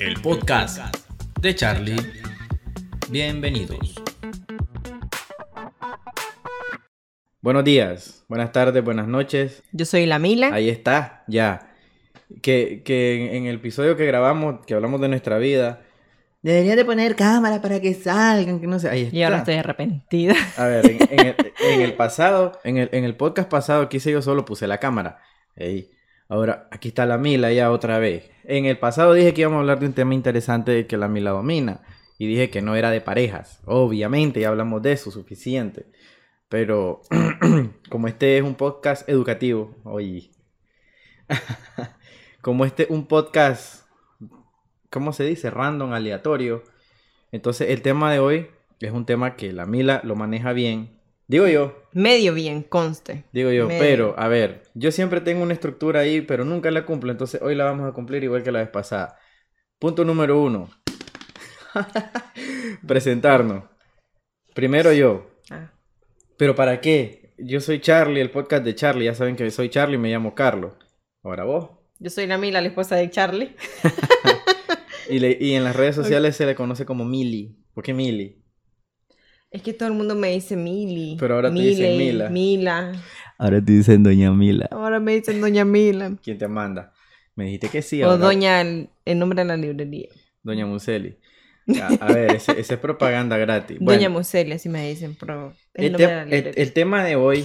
el podcast de Charlie. Bienvenidos. Buenos días, buenas tardes, buenas noches. Yo soy la Mila. Ahí está, ya. Que, que en el episodio que grabamos, que hablamos de nuestra vida, debería de poner cámara para que salgan, que no sé. Ahí está. Y ahora estoy arrepentida. A ver, en, en el, en el pasado, en el, en el podcast pasado que hice yo solo puse la cámara. Ey. Ahora, aquí está la Mila ya otra vez. En el pasado dije que íbamos a hablar de un tema interesante que la Mila domina. Y dije que no era de parejas. Obviamente, ya hablamos de eso suficiente. Pero como este es un podcast educativo, oye. como este es un podcast, ¿cómo se dice? Random, aleatorio. Entonces el tema de hoy es un tema que la Mila lo maneja bien. Digo yo, Medio bien, conste. digo yo, Medio. pero a ver, yo siempre tengo una estructura ahí, pero nunca la cumplo. Entonces hoy la vamos a cumplir igual que la vez pasada. Punto número uno. Presentarnos. Primero yo. Ah, ¿Pero para qué? Yo soy Charlie, el podcast de Charlie. Ya saben que soy Charlie y me llamo Carlos. Ahora vos. Yo soy la Mila, la esposa de Charlie. Y, le- y en las redes sociales se le conoce como Mili. ¿Por qué Mili? Es que todo el mundo me dice Mili. Pero ahora te dicen Mila. Mila. Ahora te dicen Doña Mila. Ahora me dicen Doña Mila. ¿Quién te manda? Me dijiste que sí. o ahora- Doña, el, el nombre de la librería. Doña Museli. A, a ver, ese es propaganda gratis. Doña Museli, así me dicen, pero el, el, nombre te- de la el- librería. el tema de hoy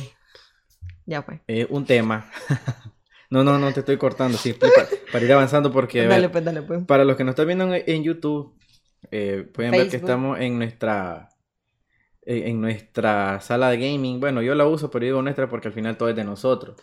Ya pues. es un tema. no, no, no te estoy cortando. Sí, explica, para ir avanzando porque... ver, Dale pues, dale pues. Para los que nos están viendo en, en YouTube, eh, pueden ver que estamos en nuestra en, nuestra sala de gaming. Bueno, yo la uso, pero digo nuestra porque al final todo es de nosotros.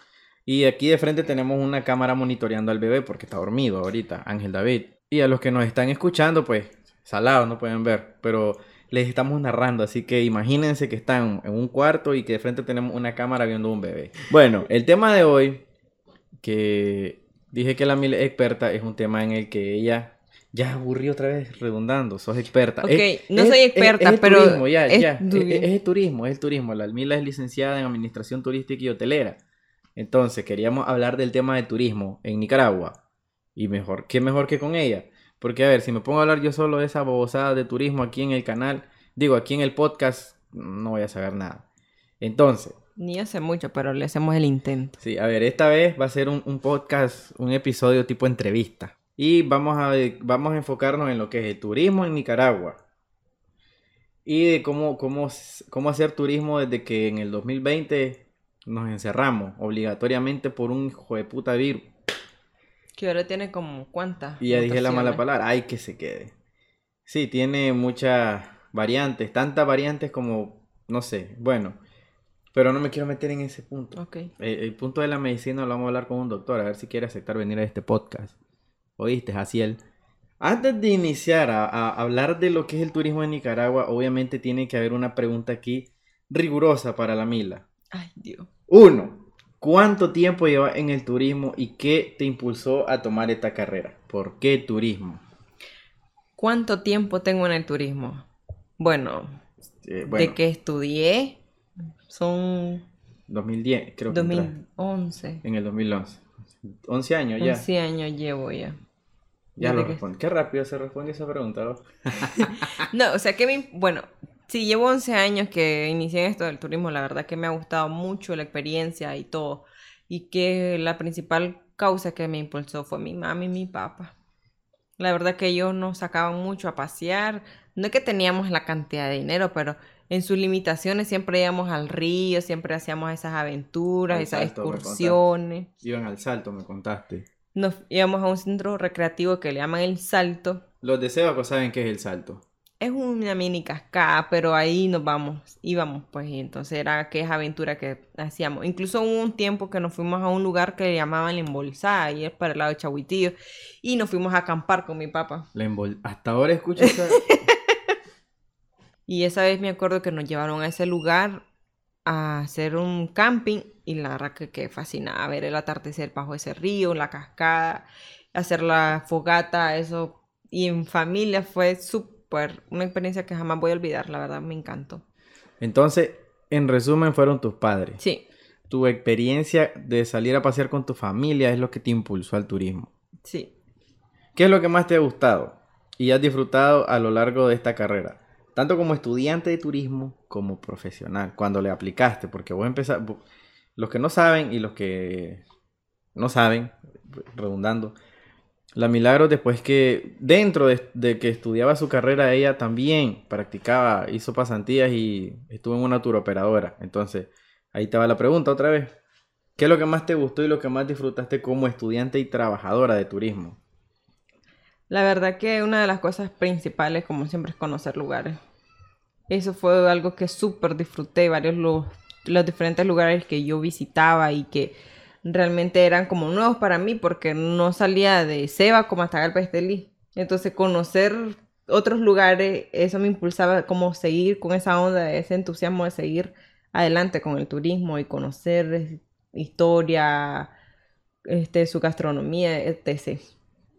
Y aquí de frente tenemos una cámara monitoreando al bebé porque está dormido ahorita, Ángel David. Y a los que nos están escuchando, pues, salados, no pueden ver, pero les estamos narrando, así que imagínense que están en un cuarto y que de frente tenemos una cámara viendo un bebé. Bueno, el tema de hoy, que dije que la Mil experta, es un tema en el que ella ya aburrí otra vez redundando, sos experta. Ok, Es- no es- soy experta, es el pero turismo, ya, es ya, es, el turismo, es el turismo. La Mila es licenciada en Administración Turística y Hotelera. Entonces, queríamos hablar del tema de turismo en Nicaragua. Y mejor, ¿qué mejor que con ella? Porque, a ver, si me pongo a hablar yo solo de esa babosada de turismo aquí en el canal, digo, aquí en el podcast, no voy a saber nada. Entonces, Ni sé mucho, pero le hacemos el intento. Sí, a ver, esta vez va a ser un, un podcast, un episodio tipo entrevista. Y vamos a, vamos a enfocarnos en lo que es el turismo en Nicaragua. Y de cómo, cómo, cómo hacer turismo desde que en el 2020 nos encerramos obligatoriamente por un hijo de puta virus. Que ahora tiene como cuántas. Y ya dije la mala palabra, ay que se quede. Sí, tiene muchas variantes, tantas variantes como, no sé, bueno, pero no me quiero meter en ese punto. El punto de la medicina lo vamos a hablar con un doctor, a ver si quiere aceptar venir a este podcast. ¿Oíste, Jaciel? Antes de iniciar a, a hablar de lo que es el turismo en Nicaragua, obviamente tiene que haber una pregunta aquí rigurosa para la Mila. Ay, Dios. Uno, ¿cuánto tiempo llevas en el turismo y qué te impulsó a tomar esta carrera? ¿Por qué turismo? ¿Cuánto tiempo tengo en el turismo? Bueno, Eh, bueno, de que estudié son 2010, creo que entraste. 2011. en el 2011. 11 años ya. 11 años llevo ya. Ya lo respondo. Qué rápido se responde esa pregunta. ¿no? O sea que me, bueno, sí, llevo 11 años que inicié esto del turismo, la verdad que me ha gustado mucho la experiencia y todo. Y que la principal causa que me impulsó fue mi mamá y mi papá. La verdad que ellos nos sacaban mucho a pasear. No es que teníamos la cantidad de dinero, pero en sus limitaciones siempre íbamos al río, siempre hacíamos esas aventuras, Al esas Salto, excursiones. Iban al salto, me contaste. Nos íbamos a un centro recreativo que le llaman El Salto. Los de Sebaco saben qué es el salto. Es una mini cascada, pero ahí nos vamos, íbamos pues, y entonces era aquella aventura que hacíamos. Incluso hubo un tiempo que nos fuimos a un lugar que le llamaban La Embolsada, y es para el lado de Chahuitillo, y nos fuimos a acampar con mi papá. La envol- Hasta ahora escucho esa... Y esa vez me acuerdo que nos llevaron a ese lugar a hacer un camping, y la verdad que, que fascinaba ver el atardecer bajo ese río, la cascada, hacer la fogata, eso, y en familia fue súper, una experiencia que jamás voy a olvidar, la verdad me encantó. Entonces, en resumen, fueron tus padres. Sí, Tu experiencia de salir a pasear con tu familia es lo que te impulsó al turismo. sí. ¿Qué es lo que más te ha gustado? y has disfrutado a lo largo de esta carrera? Tanto como estudiante de turismo como profesional, cuando le aplicaste, porque vos empezaste, los que no saben y los que no saben, redundando, la Milagro después que dentro de, que estudiaba su carrera ella también practicaba, hizo pasantías y estuvo en una turoperadora. Entonces, ahí te va la pregunta otra vez. ¿Qué es lo que más te gustó y lo que más disfrutaste como estudiante y trabajadora de turismo? La verdad que una de las cosas principales, como siempre, es conocer lugares. Eso fue algo que súper disfruté, varios los, los diferentes lugares que yo visitaba y que realmente eran como nuevos para mí porque no salía de Seba como hasta Galpa Estelí. Entonces conocer otros lugares, eso me impulsaba como seguir con esa onda, ese entusiasmo de seguir adelante con el turismo y conocer historia, este, su gastronomía, etc.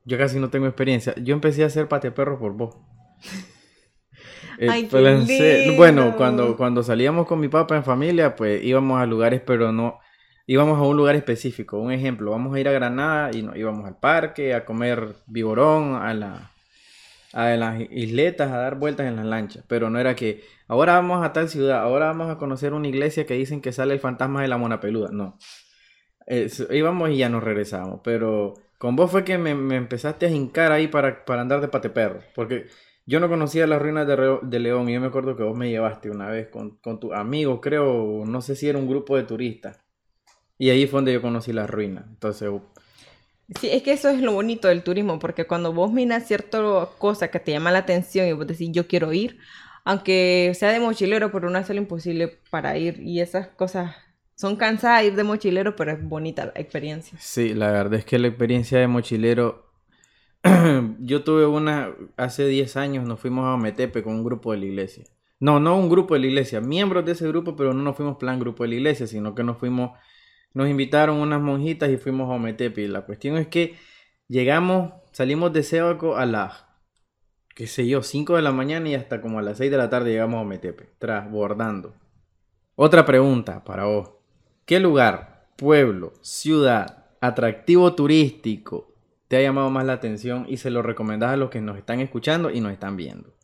Yo casi no tengo experiencia. Yo empecé a hacer perro por vos. Ay, qué Bueno, cuando, cuando salíamos con mi papá en familia, pues íbamos a lugares, pero no, íbamos a un lugar específico. Un ejemplo, vamos a ir a Granada y nos íbamos al parque, a comer viborón, a, la, a las isletas, a dar vueltas en las lanchas. Pero no era que ahora vamos a tal ciudad, ahora vamos a conocer una iglesia que dicen que sale el fantasma de la mona peluda. No. íbamos y ya nos regresamos. Pero con vos fue que me, empezaste a hincar ahí para, para andar de pateperro. Porque yo no conocía las ruinas de, León y yo me acuerdo que vos me llevaste una vez con, con tu amigo, creo, no sé si era un grupo de turistas. Y ahí fue donde yo conocí la ruina. Entonces... Sí, es que eso es lo bonito del turismo, porque cuando vos miras cierta cosa que te llama la atención y vos decís, yo quiero ir, aunque sea de mochilero, pero no es lo imposible para ir. Y esas cosas son cansadas ir de mochilero, pero es bonita la experiencia. Sí, la verdad es que la experiencia de mochilero, yo tuve una, hace 10 años nos fuimos a Ometepe con un grupo de la iglesia. No, no un grupo de la iglesia, miembros de ese grupo, pero no nos fuimos plan grupo de la iglesia, sino que nos fuimos nos invitaron unas monjitas y fuimos a Ometepe. La cuestión es que llegamos, salimos de Sébaco a las, qué sé yo, 5 de la mañana y hasta como a las 6 de la tarde llegamos a Ometepe, transbordando. Otra pregunta para vos. ¿Qué lugar, pueblo, ciudad, atractivo turístico te ha llamado más la atención y se lo recomendás a los que nos están escuchando y nos están viendo?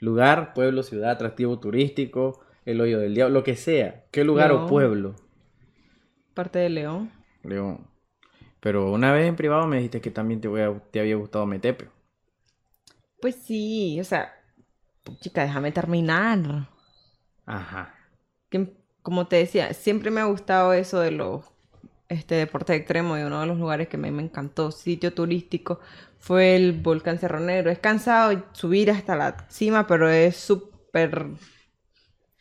Lugar, pueblo, ciudad, atractivo turístico, el hoyo del diablo, lo que sea. ¿Qué lugar o pueblo? parte de León. León. Pero una vez en privado me dijiste que también te, te había gustado Metepe. Pues sí, o sea, chica, déjame terminar. Ajá. Que, como te decía, siempre me ha gustado eso de los este deporte extremo y uno de los lugares que me, me encantó, sitio turístico, fue el volcán Cerro Negro. Es cansado subir hasta la cima, pero es súper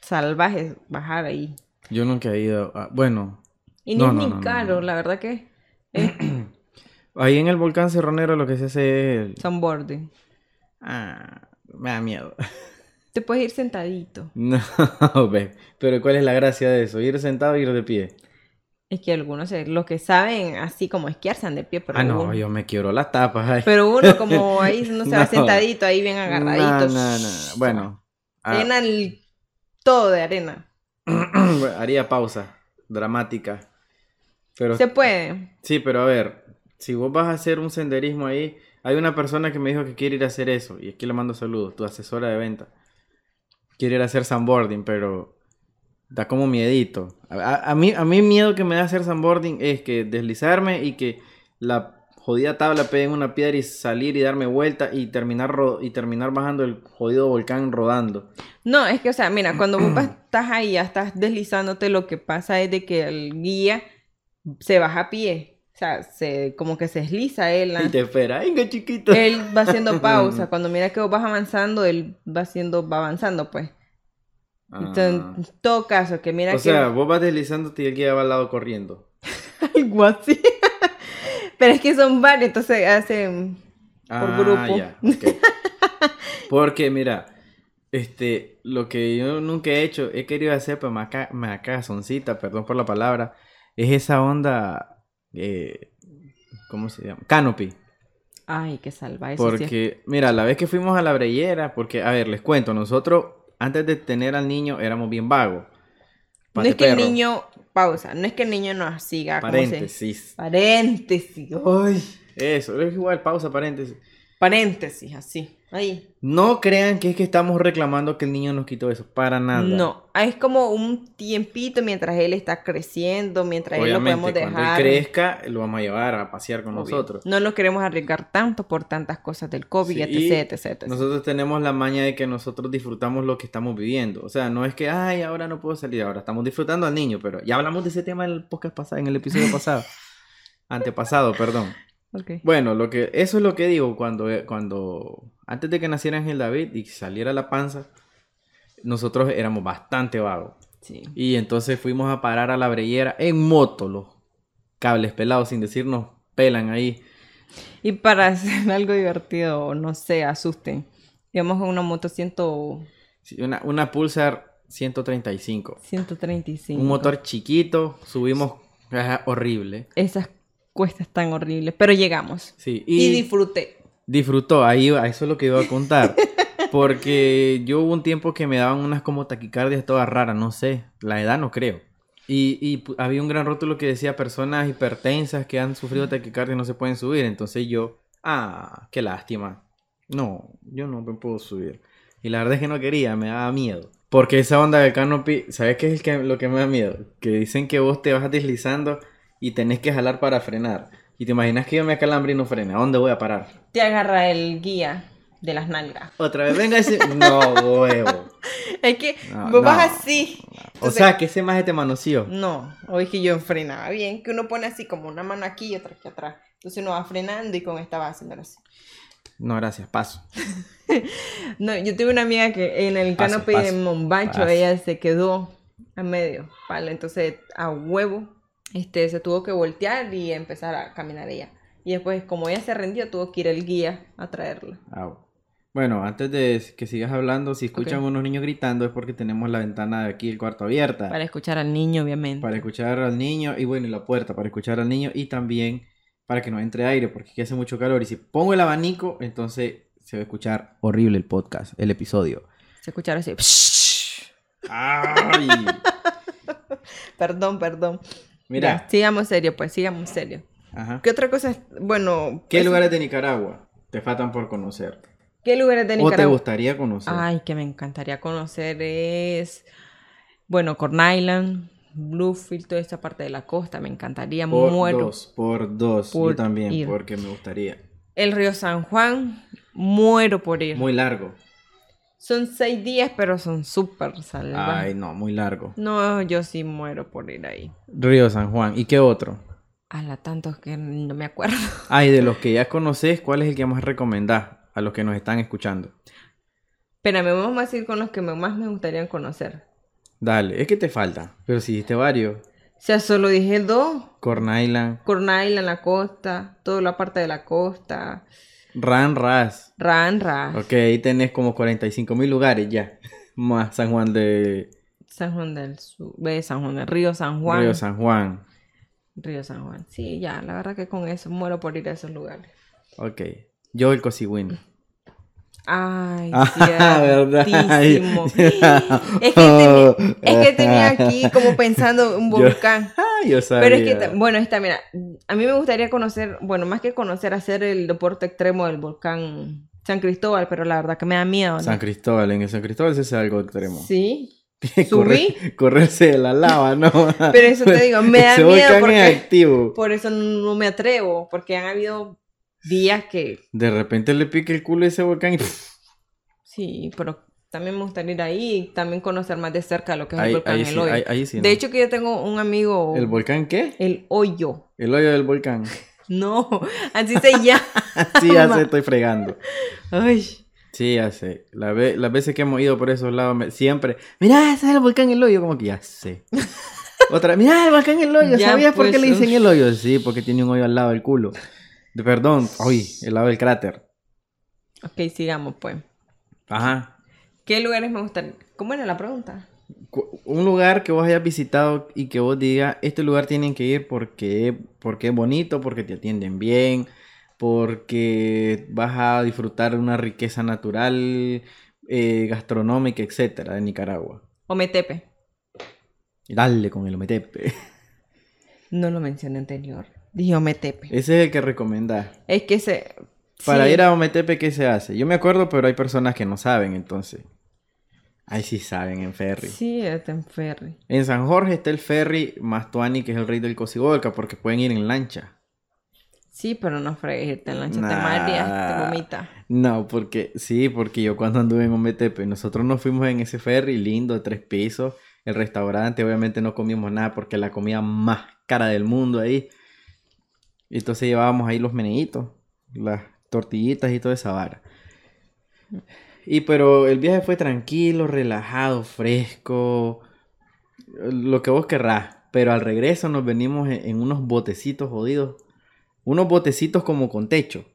salvaje bajar ahí. Yo nunca he ido, bueno, y no, es ni caro, la verdad que... Ahí en el volcán Cerronero lo que se hace es... El... Sunboarding. Ah, me da miedo. Te puedes ir sentadito. No. Pero ¿cuál es la gracia de eso? Ir sentado y ir de pie. Es que algunos, los que saben así como esquiar, se de pie. Pero ah, no, yo me quiero las tapas. Pero uno como ahí no se va sentadito, ahí bien agarradito. No, no, no. Bueno. Llena ah. todo de arena. Haría pausa dramática. Se puede. Sí, pero a ver, si vos vas a hacer un senderismo ahí, hay una persona que me dijo que quiere ir a hacer eso, y aquí le mando saludos, tu asesora de venta. Quiere ir a hacer sandboarding, pero da como miedito. A, mí, a mí miedo que me da hacer sandboarding es que deslizarme y que la jodida tabla pegue en una piedra y salir y darme vuelta y terminar, y terminar bajando el jodido volcán rodando. No, es que, o sea, mira, cuando vos estás ahí, ya estás deslizándote, lo que pasa es de que el guía se baja a pie. O sea, se, como que se desliza él. Y te espera, venga chiquito. Él va haciendo pausa. Cuando mira que vos vas avanzando, él va haciendo, va avanzando, pues. Entonces, en ah. todo caso, que mira que... O sea, vos vas deslizándote y el guía va al lado corriendo. Algo así. Pero es que son varios, entonces hacen por ah, grupo. Ya, Porque, mira, este, lo que yo nunca he hecho, he querido hacer, pues me acá, me acá soncita, perdón por la palabra, es esa onda, eh, ¿cómo se llama? Canopy. Ay, qué salvaje. Porque, mira, la vez que fuimos a la breyera, porque, a ver, les cuento, nosotros antes de tener al niño éramos bien vagos. No es que el niño, pausa, no es que el niño nos siga. Paréntesis. Paréntesis. Ay. Eso, es igual, pausa, paréntesis. Paréntesis, así. Ahí. No crean que es que estamos reclamando que el niño nos quitó eso. Para nada. No, es como un tiempito mientras él está creciendo, mientras él lo podemos Obviamente, cuando él dejar. crezca, lo vamos a llevar a pasear con Obvio. nosotros. No nos queremos arriesgar tanto por tantas cosas del COVID, Sí, etc, etc, etc. Nosotros tenemos la maña de que nosotros disfrutamos lo que estamos viviendo. O sea, no es que, ay, ahora no puedo salir, ahora estamos disfrutando al niño, pero ya hablamos de ese tema en el podcast pasado, en el episodio pasado. Antepasado, perdón. Bueno, lo que, eso es lo que digo cuando, eh, cuando, antes de que naciera Ángel David y saliera la panza, nosotros éramos bastante vagos. Sí. Y entonces fuimos a parar a la breyera en moto, los cables pelados, sin decirnos, pelan ahí. Y para hacer algo divertido, no sé, asusten. Íbamos en una moto 100, Sí, Una, una Pulsar 135. 135. Un motor chiquito, subimos horrible. Esas cuestas tan horribles, pero llegamos. Sí, Y, y, disfruté. disfrutó, ahí eso es lo que iba a contar. Porque yo hubo un tiempo que me daban unas como taquicardias todas raras, no sé, la edad no creo. Y, y había un gran rótulo que decía personas hipertensas que han sufrido taquicardia no se pueden subir. Entonces yo, ah, qué lástima. No, yo no me puedo subir. Y la verdad es que no quería, me daba miedo. Porque esa onda del canopy, ¿sabes qué es el que, lo que me da miedo? Que dicen que vos te vas deslizando y tenés que jalar para frenar. Y te imaginas que yo me acalambre y no frene. ¿A dónde voy a parar? Te agarra el guía de las nalgas. Otra vez, venga ese. No, huevo. Es que No, vos vas no. así. O sea, que ese más te manoseó. No, hoy que yo frenaba bien, que uno pone así como una mano aquí y otra aquí atrás. Entonces uno va frenando y con esta va haciéndolo así. No, gracias, paso. No, yo tuve una amiga que en el canopy de Mombacho paso. ella se quedó a medio, ¿vale? Entonces a huevo este, se tuvo que voltear y empezar a caminar ella. Y después, como ella se rendió, tuvo que ir el guía a traerla. Au. Bueno, antes de que sigas hablando, si escuchan Ok. unos niños gritando es porque tenemos la ventana de aquí, el cuarto abierta. Para escuchar al niño, obviamente. Para escuchar al niño y bueno, y la puerta para escuchar al niño y también para que no entre aire porque aquí hace mucho calor. Y si pongo el abanico, entonces se va a escuchar horrible el podcast, el episodio. Se escucharon así. ¡Ay! Perdón, perdón. Mira, Ya, sigamos serio, pues, sigamos serio. ajá. ¿Qué otra cosa? es- Bueno, ¿Qué pues, lugares de Nicaragua te faltan por conocer? ¿Qué lugares de ¿O te Nicaragua? gustaría conocer? Ay, que me encantaría conocer es, bueno, Corn Island, Bluefield, toda esa parte de la costa, me encantaría, por muero. dos, por dos. por Yo también, ir. porque me gustaría. El río San Juan, muero por ir. Muy largo. Son seis días, pero son súper salvajes. Ay, no, muy largo. No, yo sí muero por ir ahí. Río San Juan. ¿Y qué otro? A la tantos que no me acuerdo. Ay, de los que ya conoces, ¿cuál es el que más recomendás a los que nos están escuchando? Espérame, vamos a ir con los que más me gustaría conocer. Dale, es que te falta. Pero si dijiste varios. O sea, solo dije dos. Corn Island, Corn Island, la costa, toda la parte de la costa. Ran Ras. Ran Ras. Ok, ahí tenés como 45 mil lugares ya. Más San Juan de San Juan del Sur, ve San Juan del Río San Juan. Río San Juan. Río San Juan. Sí, ya, la verdad que con eso muero por ir a esos lugares. Ok. Yo el Cosigüín. Ay, Ah, ¿verdad? ciertísimo. es, que tenía, es que tenía aquí como pensando un Yo- volcán. Ah, yo sabía. Pero es que, bueno, está, mira, a mí me gustaría conocer, bueno, más que conocer, hacer el deporte extremo del volcán San Cristóbal, pero la verdad que me da miedo, ¿no? San Cristóbal, en el San Cristóbal se hace algo extremo. Sí, Correr- subí. correrse de la lava, ¿no? pero eso te digo, me da miedo porque es activo. por eso no me atrevo, porque han habido días que De repente le pique el culo a ese volcán y. Sí, pero también me gustaría ir ahí y también conocer más de cerca lo que es ahí, el volcán ahí El sí, Hoyo. ahí, ahí sí, De hecho que yo tengo un amigo... ¿El volcán qué? El Hoyo. El hoyo del volcán. No, así se llama. Sí, ya sé, estoy fregando. Ay, Sí, ya sé. La ve- las veces que hemos ido por esos lados, me- siempre. Mirá, ese es el volcán El Hoyo. Como que ya sé. Otra, mirá, el volcán El Hoyo. Ya, ¿Sabías por qué pues, le dicen uf. El Hoyo? Sí, porque tiene un hoyo al lado del culo. De- perdón, uy, el lado del cráter. ok, sigamos pues. Ajá. ¿Qué lugares me gustan? ¿Cómo era la pregunta? Un lugar que vos hayas visitado y que vos digas, este lugar tienen que ir porque, porque es bonito, porque te atienden bien, porque vas a disfrutar de una riqueza natural, eh, gastronómica, etcétera, de Nicaragua. Ometepe. Dale con el Ometepe. No lo mencioné anterior. Dije Ometepe. Ese es el que recomendás. Es que se... Para Sí. ir a Ometepe, ¿qué se hace? Yo me acuerdo, pero hay personas que no saben, entonces. Ahí sí saben en ferry. Sí, está en ferry. En San Jorge está el ferry Mastuani, que es el rey del Cocibolca, porque pueden ir en lancha. Sí, pero no fregues, irte en lancha, te Nah. mareas, te vomita. No, porque sí, porque yo cuando anduve en Ometepe, nosotros nos fuimos en ese ferry lindo de tres pisos. El restaurante, obviamente no comimos nada porque la comida más cara del mundo ahí. Y entonces llevábamos ahí los meneitos, las tortillitas y toda esa vara. Y pero el viaje fue tranquilo, relajado, fresco, lo que vos querrás. Pero al regreso nos venimos en, unos botecitos jodidos. Unos botecitos como con techo.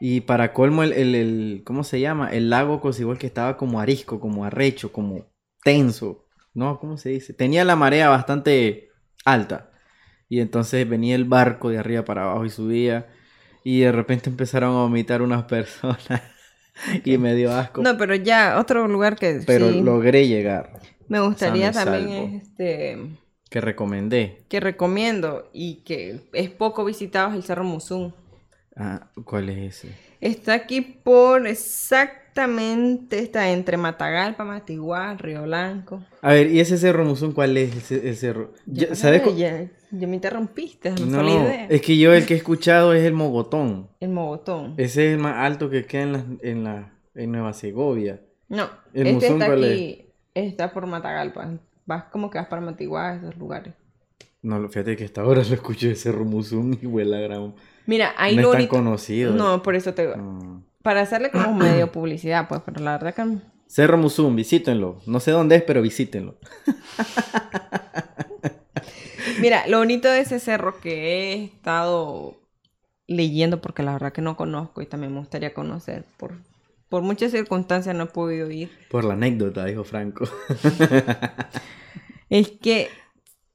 Y para colmo, el, el, el- ¿cómo se llama? El lago Cocibol que estaba como arisco, como arrecho, como tenso. ¿No? ¿Cómo se dice? Tenía la marea bastante alta. Y entonces venía el barco de arriba para abajo y subía. Y de repente empezaron a vomitar unas personas. y me dio asco. No, pero ya, otro lugar que pero sí logré llegar. me gustaría sano también este Que recomendé. que recomiendo y que es poco visitado es el Cerro Musún. Ah, ¿cuál es ese? Está aquí por exactamente, está entre Matagalpa, Matiguá, Río Blanco. A ver, ¿y ese cerro Musún cuál es? Ese, cerro. Ya, Ya- ¿Sabes? Ya, ya me interrumpiste, no, No, idea. es que yo el que he escuchado es el Mogotón. El Mogotón. Ese es el más alto que queda en, la, en, la, en Nueva Segovia. No, ¿El este Musún está cuál aquí, está por Matagalpa. Vas como que vas para Matiguá, esos lugares. No, lo- fíjate que hasta ahora lo escucho de Cerro Musún y huele a gran... Mira, ahí no lo es tan conocido. No, por eso te Mm. para hacerle como medio publicidad, pues, pero la verdad que Cerro Musún, visítenlo. No sé dónde es, pero visítenlo. Mira, lo bonito de ese cerro que he estado leyendo, porque la verdad que no conozco y también me gustaría conocer, por, por muchas circunstancias no he podido ir, Por la anécdota, dijo Franco. es que,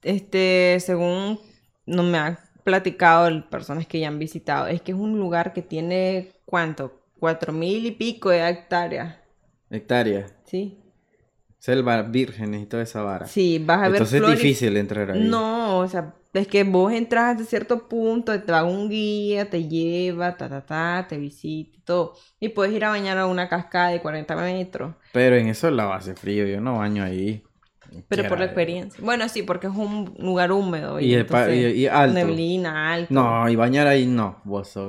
este, según no me han platicado personas que ya han visitado, es que es un lugar que tiene, ¿cuánto? Cuatro mil y pico de hectáreas, Hectárea. ¿sí? Selva vírgenes y toda esa vara. Sí, vas a ver Entonces es difícil entrar ahí. No, o sea, es que vos entras hasta cierto punto, te va un guía, te lleva, ta, ta, ta, te visita y todo. Y puedes ir a bañar a una cascada de 40 metros, Pero en eso la hace frío. Yo no baño ahí. Pero por la experiencia. Bueno, sí, porque es un lugar húmedo. Y, el pa- entonces, y- y alto. Neblina, alto. No, y bañar ahí no.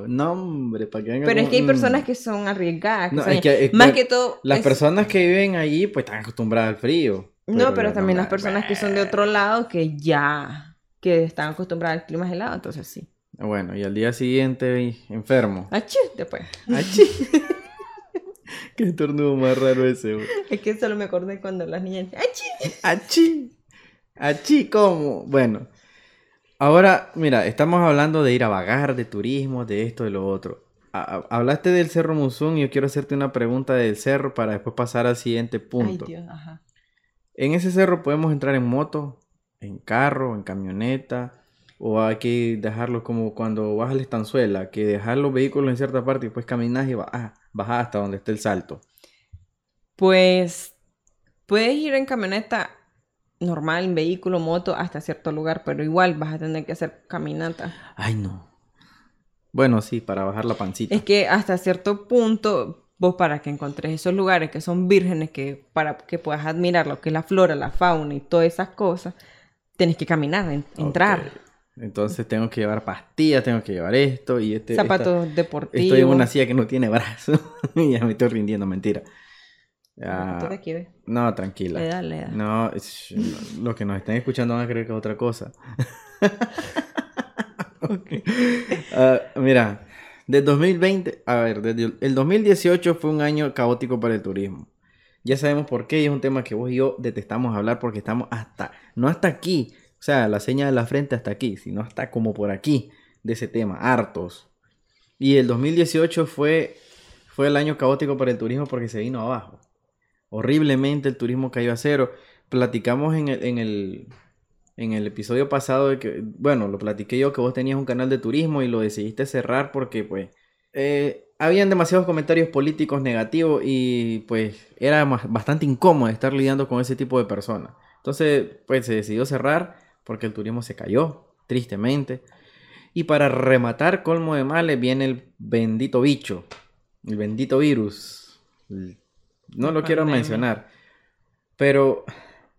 No, hombre, para que venga Pero es que hay personas que son arriesgadas. que No, son- es que- es más que todo. Las es- personas que viven allí, pues están acostumbradas al frío. No, pero también las personas que son de otro lado que ya. que están acostumbradas al clima helado, entonces sí. Bueno, y al día siguiente enfermo. Achí, después. ¡Achí! Qué estornudo más raro ese, güey. Es que solo me acordé cuando las niñas. ¡Achí! ¡Achí! ¡Achí! ¿Cómo? Bueno. Ahora, mira, estamos hablando de ir a vagar, de turismo, de esto, de lo otro. A- hablaste del Cerro Musún y yo quiero hacerte una pregunta del cerro para después pasar al siguiente Ay, punto. Dios, ajá. En ese cerro podemos entrar en moto, en carro, en camioneta, o hay que dejarlo como cuando vas a la estanzuela, que dejar los vehículos en cierta parte y después caminas y bajas, bajas hasta donde esté el salto. Pues puedes ir en camioneta normal, en vehículo, moto, hasta cierto lugar, pero igual vas a tener que hacer caminata. Ay, no. Bueno, sí, para bajar la pancita. Es que hasta cierto punto, vos para que encontres esos lugares que son vírgenes, que para que puedas admirar lo que es la flora, la fauna y todas esas cosas, tenés que caminar, en- entrar. Entonces tengo que llevar pastillas, tengo que llevar esto y este... esta- Zapatos deportivos. Estoy en una silla que no tiene brazo. y ya me estoy rindiendo, mentira. Ah, Tú no, tranquila. Le da, le da. No, es- no, los que nos están escuchando van a creer que es otra cosa. Ok. Ah, mira, de 2020, a ver, desde el 2018 fue un año caótico para el turismo. Ya sabemos por qué y es un tema que vos y yo detestamos hablar porque estamos hasta, no hasta aquí, o sea, la seña de la frente hasta aquí, sino hasta como por aquí de ese tema, hartos. Y el 2018 fue, fue el año caótico para el turismo porque se vino abajo. Horriblemente el turismo cayó a cero. Platicamos en el, en el, en el episodio pasado de que, bueno, lo platiqué yo que vos tenías un canal de turismo y lo decidiste cerrar porque pues eh, habían demasiados comentarios políticos negativos y pues era bastante incómodo estar lidiando con ese tipo de personas. Entonces pues se decidió cerrar porque el turismo se cayó, tristemente. Y para rematar colmo de males viene el bendito bicho, el bendito virus. No lo quiero mencionar, pero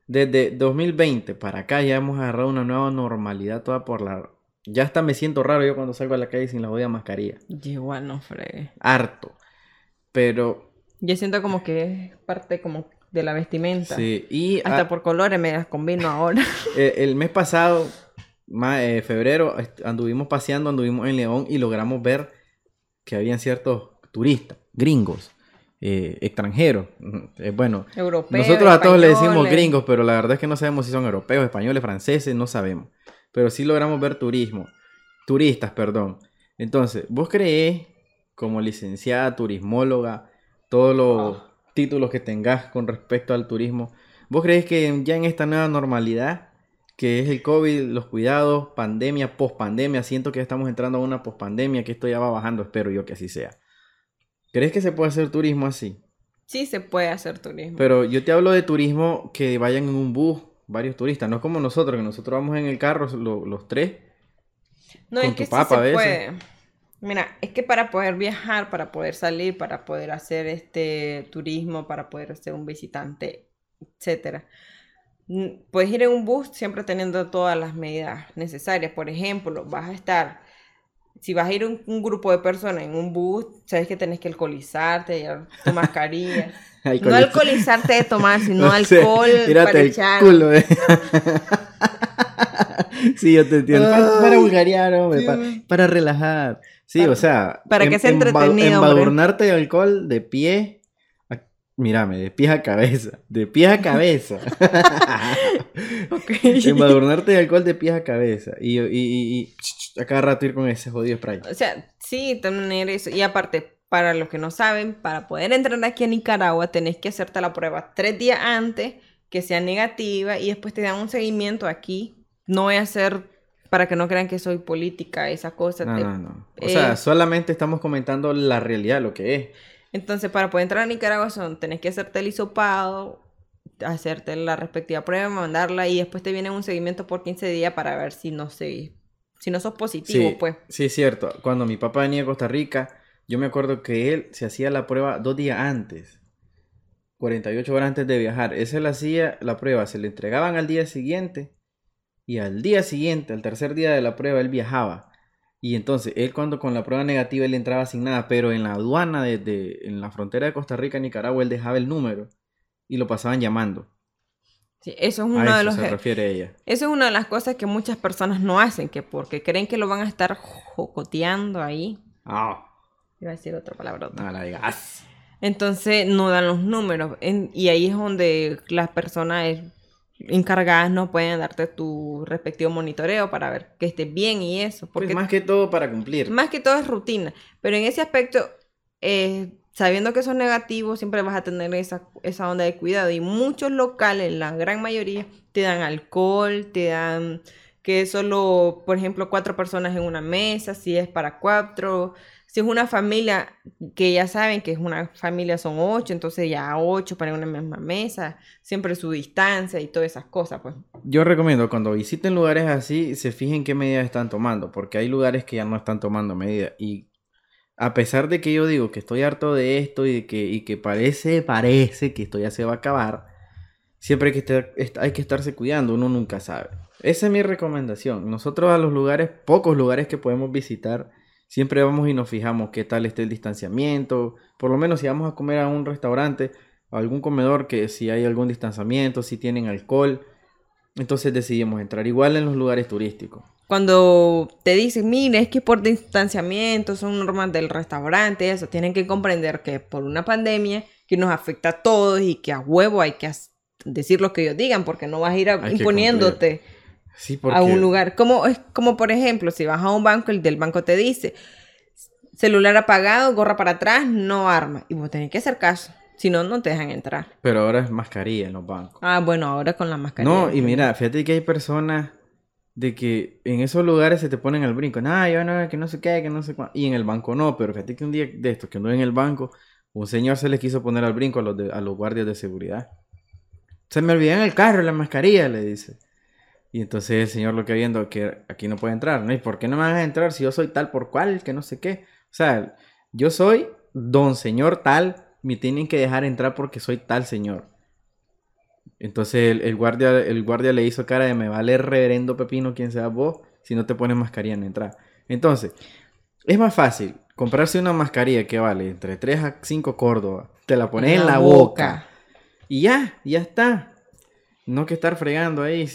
desde 2020 para acá ya hemos agarrado una nueva normalidad toda por la... Ya hasta me siento raro yo cuando salgo a la calle sin la jodida mascarilla. Y igual no fregué. Harto. Pero Yo siento como que es parte como de la vestimenta. sí, y Hasta a- por colores me las combino ahora. Eh, el mes pasado, ma- eh, febrero, anduvimos paseando, anduvimos en León y logramos ver que habían ciertos turistas, gringos, eh, extranjeros. Eh, bueno, Europeos. nosotros a todos le decimos gringos, pero la verdad es que no sabemos si son europeos, españoles, franceses, no sabemos. Pero sí logramos ver turismo, turistas, perdón. Entonces, ¿vos creés, como licenciada turismóloga, todos los Ah. Títulos que tengas con respecto al turismo, ¿vos creés que ya en esta nueva normalidad, que es el COVID, los cuidados, pandemia, pospandemia, siento que ya estamos entrando a una pospandemia, que esto ya va bajando, espero yo que así sea. ¿Crees que se puede hacer turismo así? Sí se puede hacer turismo. Pero yo te hablo de turismo que vayan en un bus, varios turistas, no es como nosotros, que nosotros vamos en el carro lo- los tres. No, con es que tu sí papa a se puede. Mira, es que para poder viajar, para poder salir, para poder hacer este turismo, para poder ser un visitante, etcétera, puedes ir en un bus siempre teniendo todas las medidas necesarias. Por ejemplo, vas a estar, si vas a ir un, un grupo de personas en un bus, sabes que tenés que alcoholizarte, llevar tu mascarilla. no Alcoholiz- alcoholizarte de tomar, sino O sea, alcohol tírate para el echar. culo, eh. sí, yo te entiendo. Para, para Ay, vulgarear, hombre, sí, pa- hombre. para, relajar. Sí, Para- o sea. para que sea entretenido. Embadurnarte de alcohol de pie. a- Mírame, de pies a cabeza. De pies a cabeza. Ok. embadurnarte de alcohol de pies a cabeza. Y, y, y, y a cada rato ir con ese jodido spray. O sea, sí, tener eso. Y aparte, para los que no saben, para poder entrar aquí a Nicaragua, tenés que hacerte la prueba tres días antes, que sea negativa, y después te dan un seguimiento aquí. No voy a hacer para que no crean que soy política, esa cosa. No, te- no, no. O sea, eh, solamente estamos comentando la realidad, lo que es. Entonces, para poder entrar a Nicaragua, son, tenés que hacerte el hisopado, hacerte la respectiva prueba, mandarla, y después te viene un seguimiento por 15 días para ver si no se, si no sos positivo, Sí, pues. sí, es cierto. Cuando mi papá venía a Costa Rica, yo me acuerdo que él se hacía la prueba dos días antes. 48 horas antes de viajar. Ese la hacía la prueba, se le entregaban al día siguiente. Y al día siguiente, al tercer día de la prueba, él viajaba. Y entonces, él cuando con la prueba negativa, él entraba sin nada. Pero en la aduana, de, de- en la frontera de Costa Rica, Nicaragua, él dejaba el número. Y lo pasaban llamando. Sí, eso es A uno eso de los... se refiere ella. Eso es una de las cosas que muchas personas no hacen, que porque creen que lo van a estar jocoteando ahí. Ah, Iba a decir otra palabra. no la digas. Entonces no dan los números. En- y ahí es donde las personas encargadas no pueden darte tu respectivo monitoreo para ver que estés bien y eso. Pues Porque más que todo para cumplir. más que todo es rutina. Pero en ese aspecto, eh, sabiendo que son negativos, siempre vas a tener esa, esa onda de cuidado. Y muchos locales, la gran mayoría, te dan alcohol, te dan que solo, por ejemplo, cuatro personas en una mesa, si es para cuatro. Si es una familia que ya saben que es una familia son ocho, entonces ya ocho para una misma mesa, siempre su distancia y todas esas cosas, pues. Yo recomiendo cuando visiten lugares así, se fijen qué medidas están tomando, porque hay lugares que ya no están tomando medidas. Y a pesar de que yo digo que estoy harto de esto y que, y que parece, parece que esto ya se va a acabar, siempre hay que, estar, est- hay que estarse cuidando, uno nunca sabe. Esa es mi recomendación. Nosotros a los lugares, pocos lugares que podemos visitar, siempre vamos y nos fijamos qué tal está el distanciamiento. Por lo menos si vamos a comer a un restaurante, a algún comedor, que si hay algún distanciamiento, si tienen alcohol. Entonces decidimos entrar igual en los lugares turísticos. Cuando te dicen, mire, es que por distanciamiento son normas del restaurante, eso, tienen que comprender que por una pandemia que nos afecta a todos y que a huevo hay que decir lo que ellos digan, porque no vas a ir a- imponiéndote Sí, porque a un lugar. Como, es como por ejemplo, si vas a un banco, el del banco te dice, celular apagado, gorra para atrás, no arma. Y vos tenés que hacer caso, si no, no te dejan entrar. Pero ahora es mascarilla en los bancos. Ah, bueno, ahora con la mascarilla. No, y mira, fíjate que hay personas de que en esos lugares se te ponen al brinco. Nah, yo no, que no sé qué, que no sé cuánto. Y en el banco no, pero fíjate que un día de estos que anduve en el banco, un señor se les quiso poner al brinco a los, de- a los guardias de seguridad. Se me olvidó en el carro la mascarilla, le dice. Y entonces el señor lo que viendo que aquí no puede entrar, ¿no? ¿Y por qué no me van a entrar si yo soy tal por cual, que no sé qué? O sea, yo soy don señor tal, me tienen que dejar entrar porque soy tal señor. Entonces el, el guardia, el guardia le hizo cara de me vale reverendo pepino quien sea vos si no te pones mascarilla en la entrada. Entonces, es más fácil comprarse una mascarilla que vale entre 3 a 5 Córdoba. Te la pones en la, boca. Y ya, ya está. No que estar fregando ahí.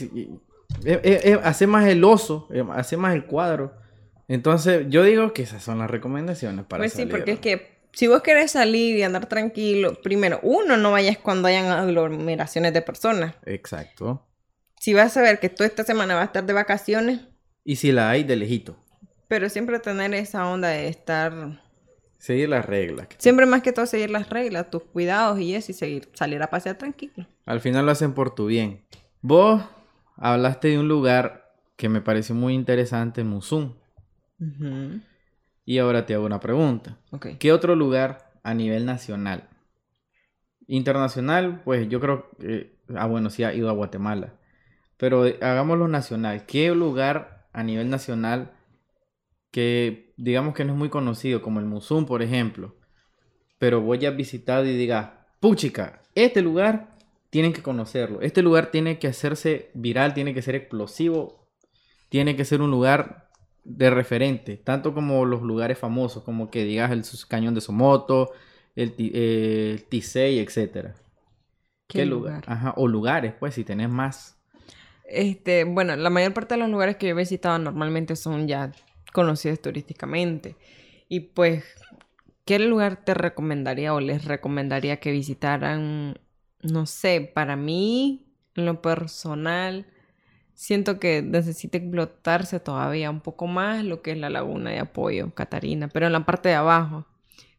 Eh, eh, eh, hace más el oso, hace más el cuadro. Entonces, yo digo que esas son las recomendaciones para Pues sí, salir. porque es que si vos querés salir y andar tranquilo, primero, uno, no vayas cuando hayan aglomeraciones de personas. Exacto. Si vas a ver que toda esta semana va a estar de vacaciones, Y si la hay, de lejito. pero siempre tener esa onda de estar, Seguir las reglas. siempre más que todo seguir las reglas, tus cuidados y eso, y seguir, salir a pasear tranquilo. Al final lo hacen por tu bien. Vos hablaste de un lugar que me pareció muy interesante, Musum. Ujú. Y ahora te hago una pregunta. ¿Qué otro lugar a nivel nacional? Internacional, pues yo creo que... Ah, bueno, sí ha ido a Guatemala. Pero eh, hagámoslo nacional. ¿Qué lugar a nivel nacional que digamos que no es muy conocido, como el Musum, por ejemplo, pero vos ya has visitado y digas, puchica, este lugar tienen que conocerlo. Este lugar tiene que hacerse viral, tiene que ser explosivo, tiene que ser un lugar de referente, tanto como los lugares famosos, como que digas el cañón de Somoto, el, eh, el Tisei, etcétera. ¿Qué lugar? lugar? Ajá, o lugares, pues, si tenés más. Este, bueno, la mayor parte de los lugares que yo he visitado normalmente son ya conocidos turísticamente. Y pues, ¿qué lugar te recomendaría o les recomendaría que visitaran? No sé, para mí, en lo personal, siento que necesita explotarse todavía un poco más lo que es la laguna de apoyo, Catarina, pero en la parte de abajo.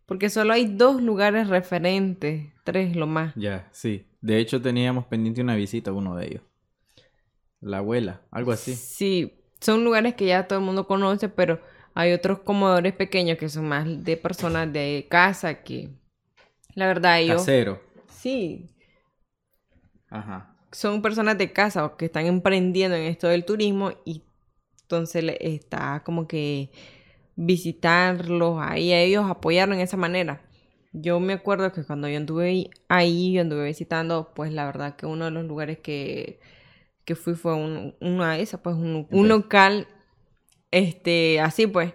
Porque solo hay dos lugares referentes, tres lo más. Ya, sí. De hecho, teníamos pendiente una visita a uno de ellos. La abuela, algo así. Sí, son lugares que ya todo el mundo conoce, pero hay otros comedores pequeños que son más de personas de casa que, la verdad, ellos... Casero. Sí, Ajá. son personas de casa o que están emprendiendo en esto del turismo y entonces está como que visitarlos ahí, a ellos apoyarlos en esa manera. Yo me acuerdo que cuando yo anduve ahí- yo anduve visitando, pues la verdad que uno de los lugares que, que fui fue un, una de esas, pues un, un local, este, así pues.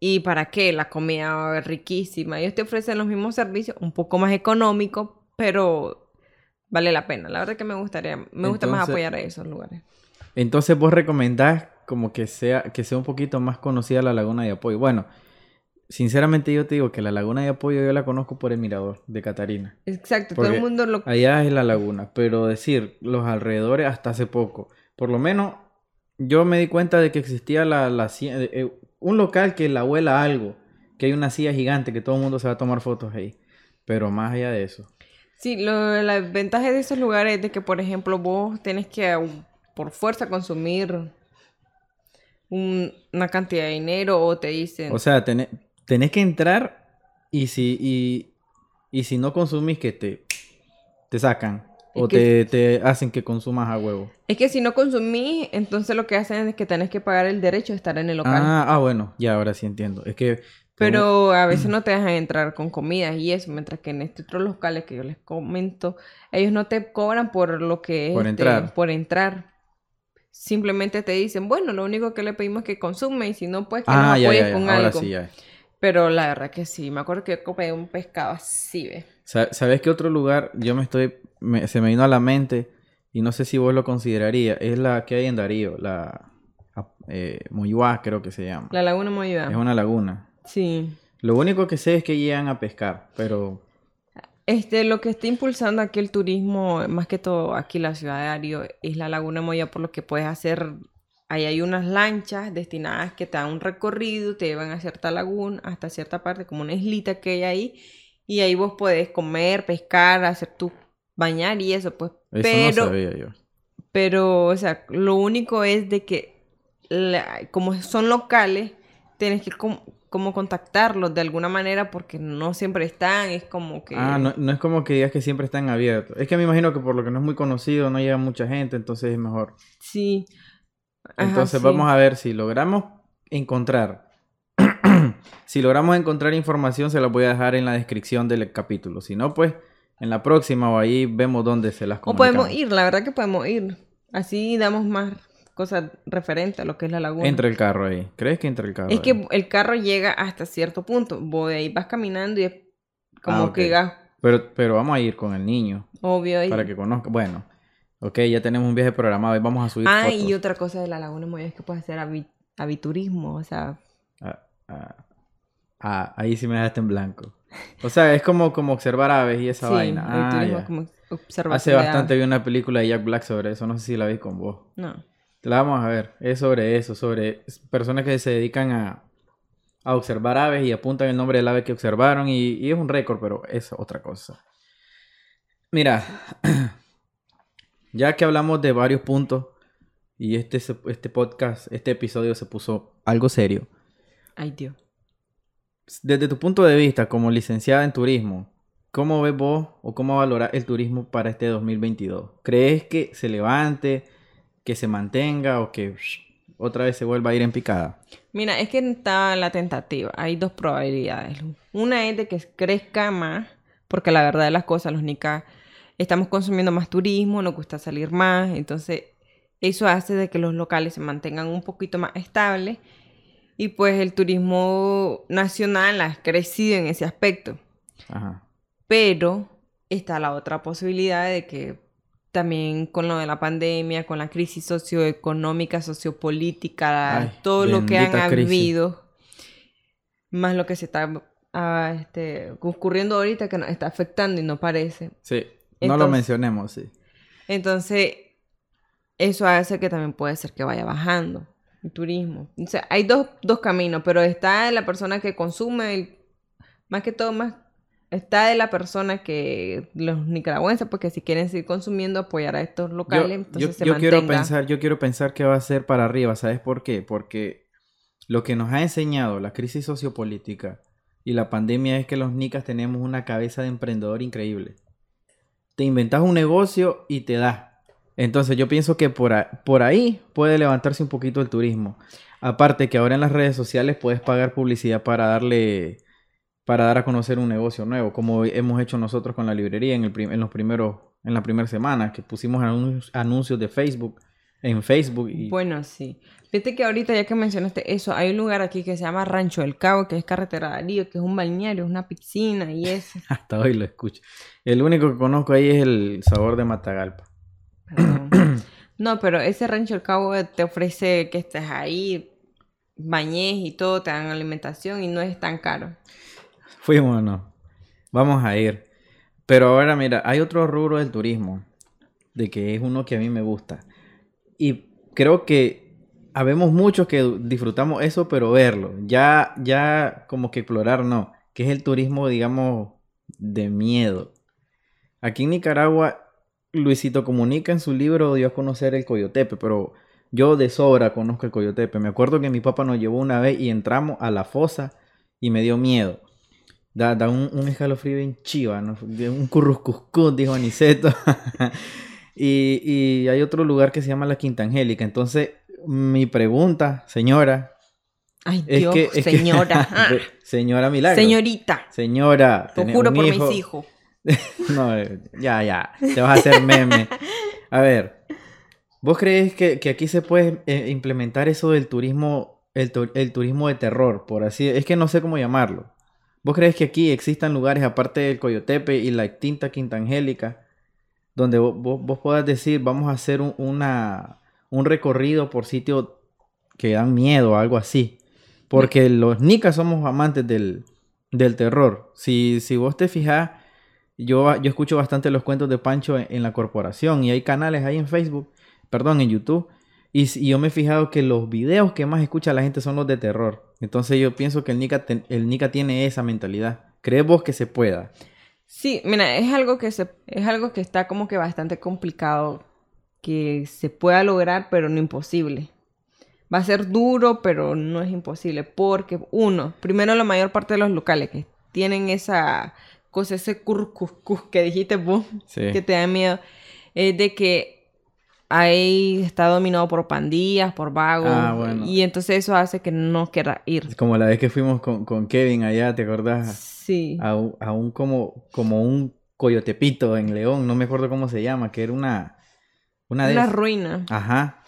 ¿Y para qué? La comida riquísima. Ellos te ofrecen los mismos servicios, un poco más económico, pero vale la pena. La verdad que me gustaría, me gusta más apoyar a esos lugares. Entonces vos recomendás como que sea, que sea un poquito más conocida la Laguna de Apoyo. Bueno, sinceramente yo te digo que la Laguna de Apoyo yo la conozco por el mirador de Catarina. Exacto, todo el mundo lo... Allá es la laguna, pero decir los alrededores hasta hace poco. Por lo menos yo me di cuenta de que existía la, la eh, eh, un local que la abuela algo, que hay una silla gigante que todo el mundo se va a tomar fotos ahí. Pero más allá de eso. Sí, lo, la ventaja de esos lugares es de que, por ejemplo, vos tenés que um, por fuerza consumir un- una cantidad de dinero o te dicen... O sea, tenés, tenés que entrar y si, y, y si no consumís que te, te sacan. O te, te hacen que consumas a huevo. Es que si no consumís, entonces lo que hacen es que tenés que pagar el derecho de estar en el local. Ah, ah, bueno, ya ahora sí entiendo. Es que... Pero a veces no te dejan entrar con comidas y eso, mientras que en estos otros locales que yo les comento, ellos no te cobran por lo que es Por este, entrar. por entrar. Simplemente te dicen, bueno, lo único que le pedimos es que consume y si no, pues que Ah, nos apoyes ya, ya. con Ahora algo. sí, ya. Pero la verdad que sí, me acuerdo que yo comí un pescado así, ¿ves? Sa- ¿Sabes qué otro lugar yo me estoy, me- se me vino a la mente y no sé si vos lo considerarías? Es la que hay en Darío, la eh, Moyuá creo que se llama. La Laguna Moyuá. Es una laguna. Sí. Lo único que sé es que llegan a pescar, pero Este, lo que está impulsando aquí el turismo, más que todo aquí la ciudad de Darío, es la Laguna Moya, por lo que puedes hacer. Ahí hay unas lanchas destinadas que te dan un recorrido, te llevan a cierta laguna, hasta cierta parte, como una islita que hay ahí, y ahí vos podés comer, pescar, hacer tu bañar y eso, pues. eso pero, no sabía yo. pero, o sea, lo único es de que, la- como son locales, tienes que com- como contactarlos de alguna manera porque no siempre están, es como que... Ah, no, no es como que digas que siempre están abiertos. Es que me imagino que por lo que no es muy conocido no llega mucha gente, entonces es mejor. Sí, Ajá, Entonces sí. vamos a ver si logramos encontrar. si logramos encontrar información, se la voy a dejar en la descripción del capítulo. Si no, pues en la próxima o ahí vemos dónde se las O comunicamos. podemos ir, la verdad que podemos ir. Así damos más cosas referentes a lo que es la laguna. Entre el carro ahí. ¿Crees que entre el carro? Es ahí? que el carro llega hasta cierto punto. Vos de ahí vas caminando y es como Ah, que llegas, Pero, pero vamos a ir con el niño obvio. y- para que conozca. Bueno, ok, ya tenemos un viaje programado y vamos a subir Ah, fotos. y otra cosa de la laguna Moya es que puedes hacer avi- aviturismo, o sea, Ah, ah, ah, ahí sí me dejaste en blanco. O sea, es como, como observar aves y esa sí, vaina. Ah, ya. como observación Hace bastante vi una película de Jack Black sobre eso, no sé si la vi con vos. No. La vamos a ver. Es sobre eso, sobre personas que se dedican a, a observar aves y apuntan el nombre del ave que observaron y, y es un récord, pero es otra cosa. Mira, ya que hablamos de varios puntos y este, este podcast, este episodio se puso algo serio. Ay, Dios. Desde tu punto de vista como licenciada en turismo, ¿cómo ves vos o cómo valoras el turismo para este 2022? ¿Crees que se levante, que se mantenga o que otra vez se vuelva a ir en picada? Mira, es que está la tentativa. Hay dos probabilidades. Una es de que crezca más, porque la verdad de las cosas, los nicas estamos consumiendo más turismo, nos gusta salir más, entonces eso hace de que los locales se mantengan un poquito más estables y pues el turismo nacional ha crecido en ese aspecto. Ajá. Pero está la otra posibilidad de que también con lo de la pandemia, con la crisis socioeconómica, sociopolítica, Ay, todo lo que han crisis. habido, más lo que se está ah, este, ocurriendo ahorita que nos está afectando y no parece. Sí, no lo mencionemos, sí. Entonces, eso hace que también puede ser que vaya bajando el turismo. O sea, hay dos, dos caminos, pero está la persona que consume, el- más que todo, más está de la persona que los nicaragüenses, porque si quieren seguir consumiendo, apoyar a estos Yo, locales, yo- entonces se yo quiero pensar, yo quiero pensar que va a ser para arriba, ¿sabes por qué? Porque lo que nos ha enseñado la crisis sociopolítica y la pandemia es que los nicas tenemos una cabeza de emprendedor increíble. Te inventas un negocio y te da. Entonces yo pienso que por, a- por ahí puede levantarse un poquito el turismo. Aparte que ahora en las redes sociales puedes pagar publicidad para darle para dar a conocer un negocio nuevo, como hemos hecho nosotros con la librería en, el en los primeros en la primera semana que pusimos anun- anuncios de Facebook en Facebook y Bueno, sí. Fíjate que ahorita, ya que mencionaste eso, hay un lugar aquí que se llama Rancho del Cabo, que es carretera de Darío, que es un balneario, es una piscina y eso. hasta hoy lo escucho. El único que conozco ahí es el sabor de Matagalpa. No, pero ese Rancho del Cabo te ofrece que estés ahí, bañes y todo, te dan alimentación y no es tan caro. Fuimos o no. Vamos a ir. Pero ahora mira, hay otro rubro del turismo, de que es uno que a mí me gusta. Y creo que habemos muchos que disfrutamos eso, pero verlo, ya, ya como que explorar no, que es el turismo, digamos, de miedo. Aquí en Nicaragua, Luisito Comunica en su libro dio a conocer el Coyotepe, pero yo de sobra conozco el Coyotepe. Me acuerdo que mi papá nos llevó una vez y entramos a la fosa y me dio miedo. Da, da un, un escalofrío bien chiva, Un curruscuscú, dijo Aniceto. y, y hay otro lugar que se llama la Quinta Angélica. Entonces, mi pregunta, señora, Ay, es Dios, que... es señora. Señora Milagro. Señorita, Señora. tenés juro por hijo. mis hijos. No, eh, ya, ya. Te vas a hacer meme. A ver, ¿vos crees que, que aquí se puede eh, implementar eso del turismo, el, el turismo de terror, por así Es que no sé cómo llamarlo. ¿Vos crees que aquí existan lugares, aparte del Coyotepe y la extinta Quinta Angélica, donde vos, vos- vos puedas decir, vamos a hacer un, una, un recorrido por sitios que dan miedo o algo así? Porque los nicas somos amantes del, del terror. Si, si vos te fijas, yo, yo escucho bastante los cuentos de Pancho en, en la corporación y hay canales ahí en Facebook, perdón, en YouTube. Y, y yo me he fijado que los videos que más escucha la gente son los de terror. Entonces yo pienso que el Nica, el Nica tiene esa mentalidad. ¿Crees vos que se pueda? Sí, mira, es algo que se, es algo que está como que bastante complicado que se pueda lograr, pero no imposible. Va a ser duro, pero no es imposible, porque uno, primero la mayor parte de los locales que tienen esa cosa, ese curcuscus que dijiste vos, Sí. que te da miedo, es de que ahí está dominado por pandillas, por vagos. Ah, bueno. Y entonces eso hace que no quiera ir. Es como la vez que fuimos con, con Kevin allá, ¿te acordás? Sí. A un, a un como, como un coyotepito en León, no me acuerdo cómo se llama, que era una... Una de Una ruina. Ajá.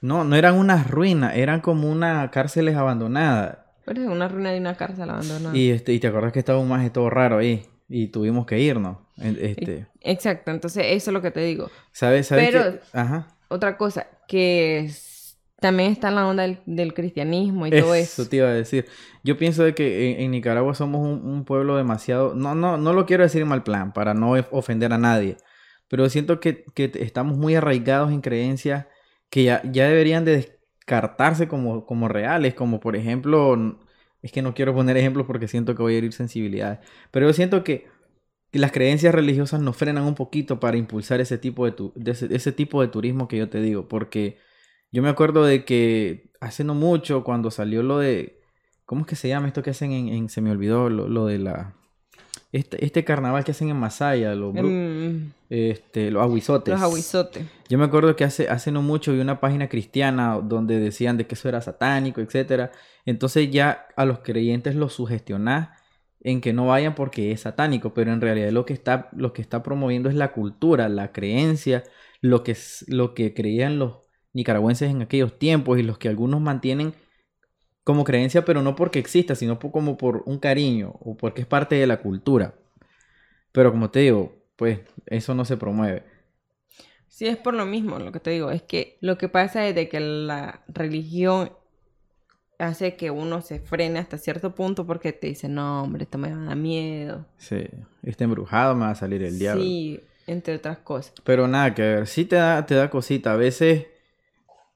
No, no eran unas ruinas, eran como unas cárceles abandonadas. Pero es una ruina de una cárcel abandonada. Y este, y te acordás que estaba un maje todo raro ahí. Y tuvimos que irnos. Este, Exacto, entonces eso es lo que te digo. ¿sabes? ¿Sabes Pero- qué? Ajá. Otra cosa, que también está en la onda del, del cristianismo y todo Eso eso. te iba a decir. Yo pienso de que en, en Nicaragua somos un, un pueblo demasiado... No, no, no lo quiero decir en mal plan, para no of- ofender a nadie. Pero siento que, que estamos muy arraigados en creencias que ya, ya deberían de descartarse como, como reales. Como por ejemplo... Es que no quiero poner ejemplos porque siento que voy a herir sensibilidades. Pero yo siento que que las creencias religiosas nos frenan un poquito para impulsar ese tipo de, tu- de ese, ese tipo de turismo que yo te digo. Porque yo me acuerdo de que hace no mucho, cuando salió lo de. ¿Cómo es que se llama esto que hacen en. en- se me olvidó lo, lo de la. Este, este carnaval que hacen en Masaya, los, Mm, este, los aguizotes. los aguizotes. Yo me acuerdo que hace, hace no mucho vi una página cristiana donde decían de que eso era satánico, etcétera. Entonces ya a los creyentes los sugestionás en que no vayan porque es satánico, pero en realidad lo que está, lo que está promoviendo es la cultura, la creencia, lo que, lo que creían los nicaragüenses en aquellos tiempos y los que algunos mantienen como creencia, pero no porque exista, sino como por un cariño o porque es parte de la cultura. Pero como te digo, pues eso no se promueve. Sí, es por lo mismo, lo que te digo, es que lo que pasa es de que la religión hace que uno se frene hasta cierto punto porque te dice, no, hombre, esto me da miedo. Sí, está embrujado, me va a salir el diablo. Sí, entre otras cosas. Pero nada que ver, sí te da, te da cosita. A veces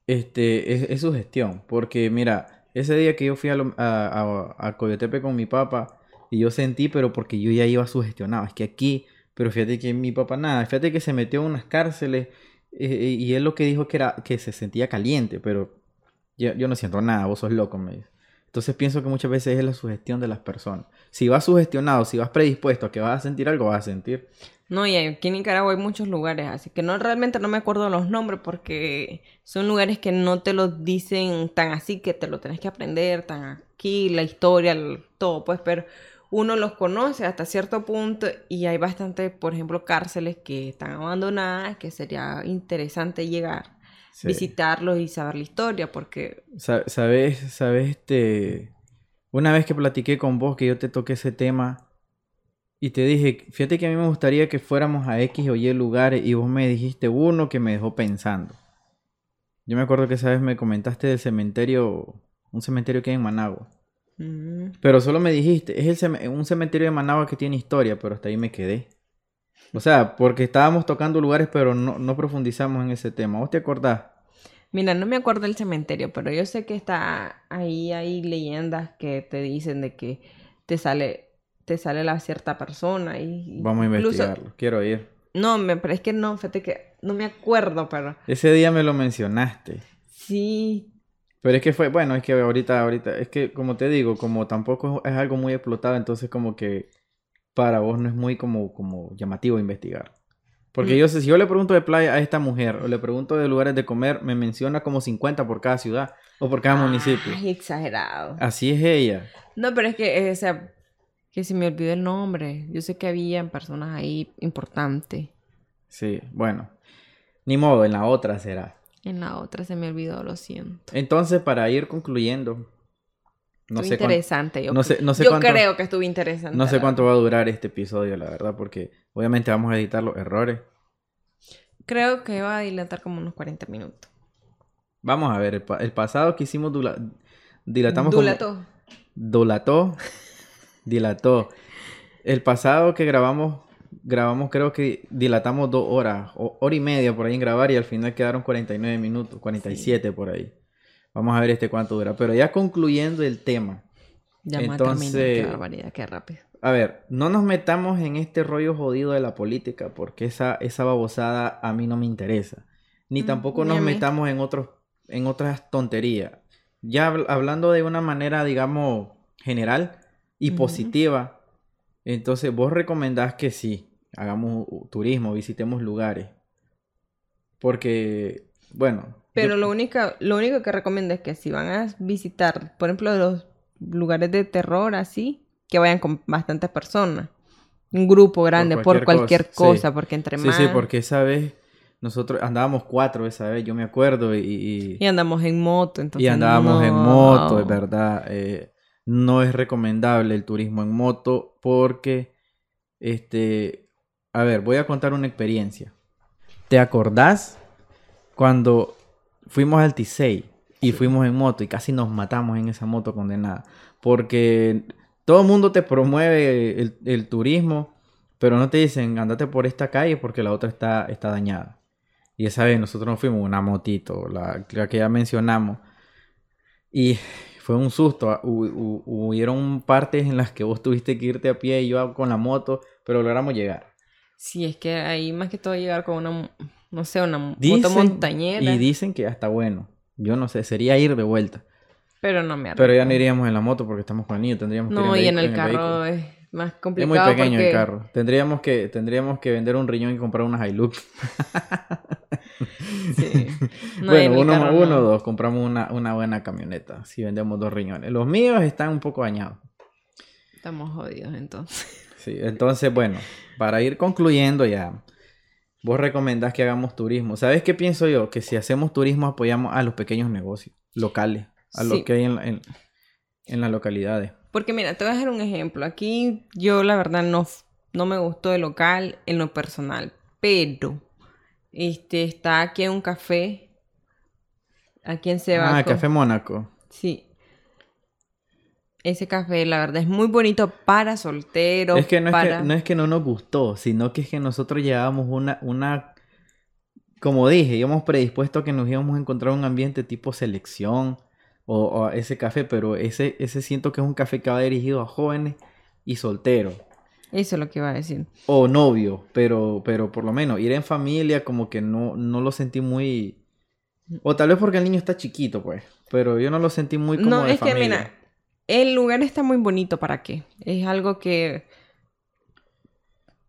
este, es, es su gestión. Porque mira, ese día que yo fui a, lo- a, a, a Coyotepe con mi papá, y yo sentí, pero porque yo ya iba sugestionado. Es que aquí, pero fíjate que mi papá nada, fíjate que se metió en unas cárceles eh, y él lo que dijo que era que se sentía caliente, pero yo, yo no siento nada, vos sos loco, me dice. Entonces pienso que muchas veces es la sugestión de las personas. Si vas sugestionado, si vas predispuesto a que vas a sentir algo, vas a sentir. No, y aquí en Nicaragua hay muchos lugares, así que no realmente no me acuerdo los nombres porque son lugares que no te los dicen tan así que te lo tenés que aprender, tan aquí, la historia, el- todo, pues, pero uno los conoce hasta cierto punto y hay bastante, por ejemplo, cárceles que están abandonadas, que sería interesante llegar, Sí. visitarlos y saber la historia, porque Sa- Sabes, sabes, este, una vez que platiqué con vos que yo te toqué ese tema y te dije, fíjate que a mí me gustaría que fuéramos a X o Y lugares y vos me dijiste uno que me dejó pensando. Yo me acuerdo que esa vez me comentaste del cementerio, un cementerio que hay en Managua. mm, Pero solo me dijiste, es el un cementerio de Managua que tiene historia, pero hasta ahí me quedé. O sea, porque estábamos tocando lugares, pero no, no profundizamos en ese tema. ¿Vos te acordás? Mira, no me acuerdo del cementerio, pero yo sé que está ahí, hay leyendas que te dicen de que te sale, te sale la cierta persona y Vamos a incluso- investigarlo, quiero ir. No, me, pero es que no, fíjate que no me acuerdo, pero Ese día me lo mencionaste. sí, Pero es que fue, bueno, es que ahorita, ahorita, es que como te digo, como tampoco es algo muy explotado, entonces como que para vos no es muy como, como llamativo investigar. Porque Mm. yo sé, si yo le pregunto de playa a esta mujer o le pregunto de lugares de comer, me menciona como 50 por cada ciudad o por cada municipio. Ay, exagerado. Así es ella. No, pero es que, eh, o sea, que se me olvidó el nombre. Yo sé que había personas ahí importantes. Sí, bueno. Ni modo, en la otra será. En la otra se me olvidó, lo siento. Entonces, para ir concluyendo, no sé, interesante. Yo, no sé- no sé yo cuánto- creo que estuvo interesante. no sé cuánto va a durar este episodio, la verdad, porque obviamente vamos a editar los errores. Creo que va a dilatar como unos 40 minutos. Vamos a ver, el, pa- el pasado que hicimos dula- dilatamos como- Dulató. Dolató. Dilató. El pasado que grabamos, grabamos creo que dilatamos dos horas, o- hora y media por ahí en grabar y al final quedaron 49 minutos, 47 por ahí. Vamos a ver este cuánto dura. Pero ya concluyendo el tema. Ya terminar. Qué Entonces- barbaridad, qué rápido. A ver, no nos metamos en este rollo jodido de la política porque esa, esa babosada a mí no me interesa. Ni Mm, tampoco ni nos metamos en otros, en otras tonterías. Ya habl- hablando de una manera, digamos, general y positiva, entonces vos recomendás que sí, hagamos turismo, visitemos lugares. Porque bueno. Pero yo- lo único, lo único que recomiendo es que si van a visitar, por ejemplo, los lugares de terror así, que vayan con bastantes personas. Un grupo grande, por cualquier cualquier, cosa, sí. porque entre Sí, más... sí, porque esa vez nosotros andábamos cuatro esa vez, yo me acuerdo, y, y, Y andamos en moto, entonces... y andábamos en moto, es verdad. eh, no es recomendable el turismo en moto porque, este, a ver, voy a contar una experiencia. ¿Te acordás cuando fuimos al Tisei y fuimos en moto y casi nos matamos en esa moto condenada? Porque todo el mundo te promueve el, el turismo, pero no te dicen, andate por esta calle porque la otra está, está dañada. Y esa vez nosotros nos fuimos una motito, la, la que ya mencionamos. Y fue un susto. ah, hu- hu- Hubieron partes en las que vos tuviste que irte a pie y yo con la moto, pero logramos llegar. Sí, es que ahí más que todo llegar con una, no sé, una Dicen- moto montañera. Y dicen que ya está bueno. Yo no sé, sería ir de vuelta. Pero no me Pero ya no iríamos en la moto porque estamos con el niño. Tendríamos que ir No, y en el carro vehículo. es más Es complicado. muy pequeño porque... el carro. Tendríamos que, tendríamos que vender un riñón y comprar una Hilux. Sí. No, bueno, uno, carro uno no. o dos, compramos una, una buena camioneta. Si vendemos dos riñones. Los míos están un poco dañados. Estamos jodidos entonces. Sí, entonces, bueno, para ir concluyendo ya, vos recomendás que hagamos turismo. ¿Sabes qué pienso yo? Que si hacemos turismo apoyamos a los pequeños negocios locales, a Sí. lo que hay en, la- en, en las localidades. Porque mira, te voy a dar un ejemplo. Aquí yo la verdad no, no me gustó el local en lo personal, pero este está aquí un café, aquí en Sebaco. Ah, Café Mónaco. Sí. Ese café, la verdad, es muy bonito para solteros. Es que no, para... es que no es que no nos gustó, sino que es que nosotros llevábamos una, una, como dije, íbamos predispuestos a que nos íbamos a encontrar un ambiente tipo selección o, o ese café, pero ese, ese siento que es un café que va dirigido a jóvenes y solteros. Eso es lo que iba a decir. O novio, pero, pero por lo menos ir en familia como que no, no lo sentí muy... O tal vez porque el niño está chiquito, pues. Pero yo no lo sentí muy como No, de es que mira, el lugar está muy bonito para qué. Es algo que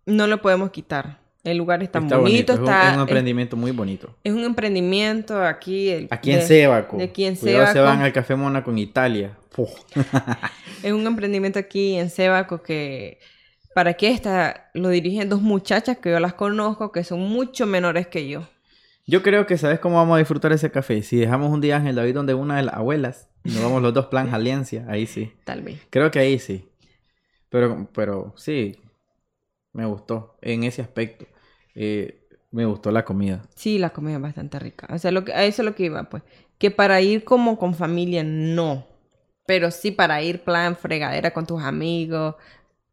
no lo podemos quitar. El lugar está, Está bonito, es un- está es un es- emprendimiento muy bonito. es, un emprendimiento aquí. el- Aquí en de- de aquí en Cuidado, se van al Café Mónaco en Italia. Es un emprendimiento aquí en Sebaco que para qué está lo dirigen dos muchachas que yo las conozco que son mucho menores que yo. Yo creo que sabes cómo vamos a disfrutar ese café. Si dejamos un día en el David donde una de las abuelas y nos vamos los dos plan Alianza, ahí sí. Tal vez. Creo que ahí sí. Pero, pero sí, me gustó en ese aspecto. Eh, me gustó la comida. Sí, la comida es bastante rica. O sea, lo que, a eso es lo que iba, pues. Que para ir como con familia, no. Pero sí para ir plan fregadera con tus amigos,